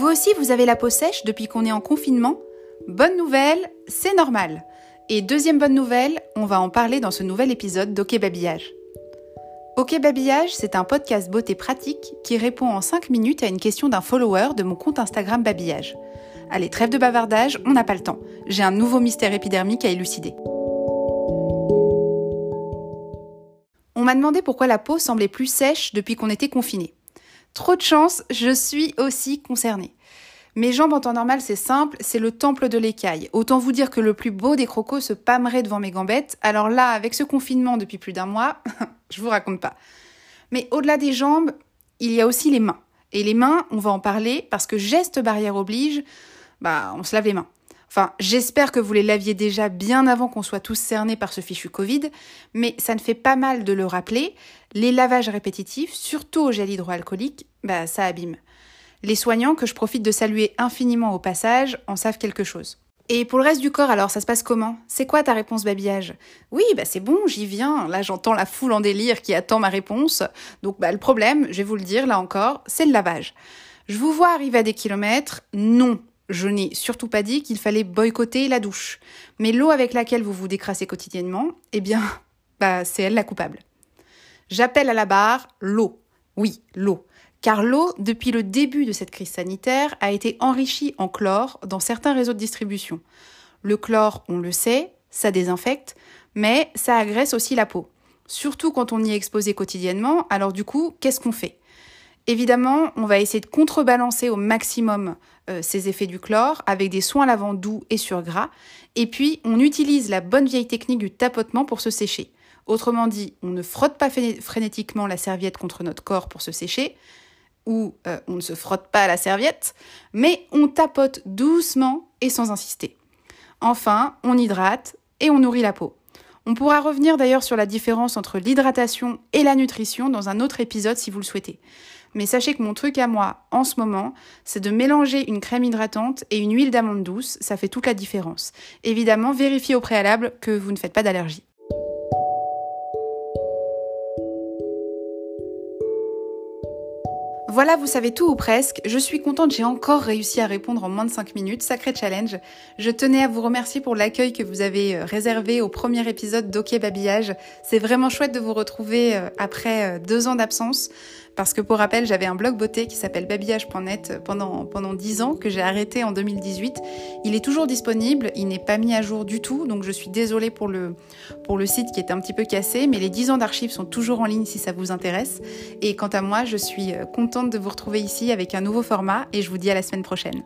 Vous aussi, vous avez la peau sèche depuis qu'on est en confinement Bonne nouvelle, c'est normal. Et deuxième bonne nouvelle, on va en parler dans ce nouvel épisode d'OK Babillage. OK Babillage, c'est un podcast beauté pratique qui répond en 5 minutes à une question d'un follower de mon compte Instagram Babillage. Allez, trêve de bavardage, on n'a pas le temps. J'ai un nouveau mystère épidermique à élucider. On m'a demandé pourquoi la peau semblait plus sèche depuis qu'on était confiné. Trop de chance, je suis aussi concernée. Mes jambes en temps normal, c'est simple, c'est le temple de l'écaille. Autant vous dire que le plus beau des crocos se pâmerait devant mes gambettes. Alors là, avec ce confinement depuis plus d'un mois, je vous raconte pas. Mais au-delà des jambes, il y a aussi les mains. Et les mains, on va en parler parce que geste barrière oblige, bah, on se lave les mains. Enfin, j'espère que vous les laviez déjà bien avant qu'on soit tous cernés par ce fichu Covid, mais ça ne fait pas mal de le rappeler. Les lavages répétitifs, surtout au gel hydroalcoolique, bah, ça abîme. Les soignants, que je profite de saluer infiniment au passage, en savent quelque chose. Et pour le reste du corps, alors, ça se passe comment? C'est quoi ta réponse babillage Oui, bah c'est bon, j'y viens. Là, j'entends la foule en délire qui attend ma réponse. Donc, bah, le problème, je vais vous le dire là encore, c'est le lavage. Je vous vois arriver à des kilomètres? Non, je n'ai surtout pas dit qu'il fallait boycotter la douche. Mais l'eau avec laquelle vous vous décrassez quotidiennement, eh bien, bah, c'est elle la coupable. J'appelle à la barre l'eau. Oui, l'eau. Car l'eau, depuis le début de cette crise sanitaire, a été enrichie en chlore dans certains réseaux de distribution. Le chlore, on le sait, ça désinfecte, mais ça agresse aussi la peau. Surtout quand on y est exposé quotidiennement, alors du coup, qu'est-ce qu'on fait? Évidemment, on va essayer de contrebalancer au maximum euh, ces effets du chlore avec des soins lavants doux et sur gras. Et puis, on utilise la bonne vieille technique du tapotement pour se sécher. Autrement dit, on ne frotte pas frénétiquement la serviette contre notre corps pour se sécher, ou euh, on ne se frotte pas à la serviette, mais on tapote doucement et sans insister. Enfin, on hydrate et on nourrit la peau. On pourra revenir d'ailleurs sur la différence entre l'hydratation et la nutrition dans un autre épisode si vous le souhaitez. Mais sachez que mon truc à moi, en ce moment, c'est de mélanger une crème hydratante et une huile d'amande douce. Ça fait toute la différence. Évidemment, vérifiez au préalable que vous ne faites pas d'allergie. Voilà, vous savez tout ou presque. Je suis contente, j'ai encore réussi à répondre en moins de 5 minutes. Sacré challenge. Je tenais à vous remercier pour l'accueil que vous avez euh, réservé au premier épisode d'OK Babillage. C'est vraiment chouette de vous retrouver euh, après euh, deux ans d'absence. Parce que pour rappel, j'avais un blog beauté qui s'appelle babillage.net pendant, pendant 10 ans, que j'ai arrêté en 2018. Il est toujours disponible, il n'est pas mis à jour du tout, donc je suis désolée pour le, pour le site qui est un petit peu cassé, mais les 10 ans d'archives sont toujours en ligne si ça vous intéresse. Et quant à moi, je suis de vous retrouver ici avec un nouveau format et je vous dis à la semaine prochaine.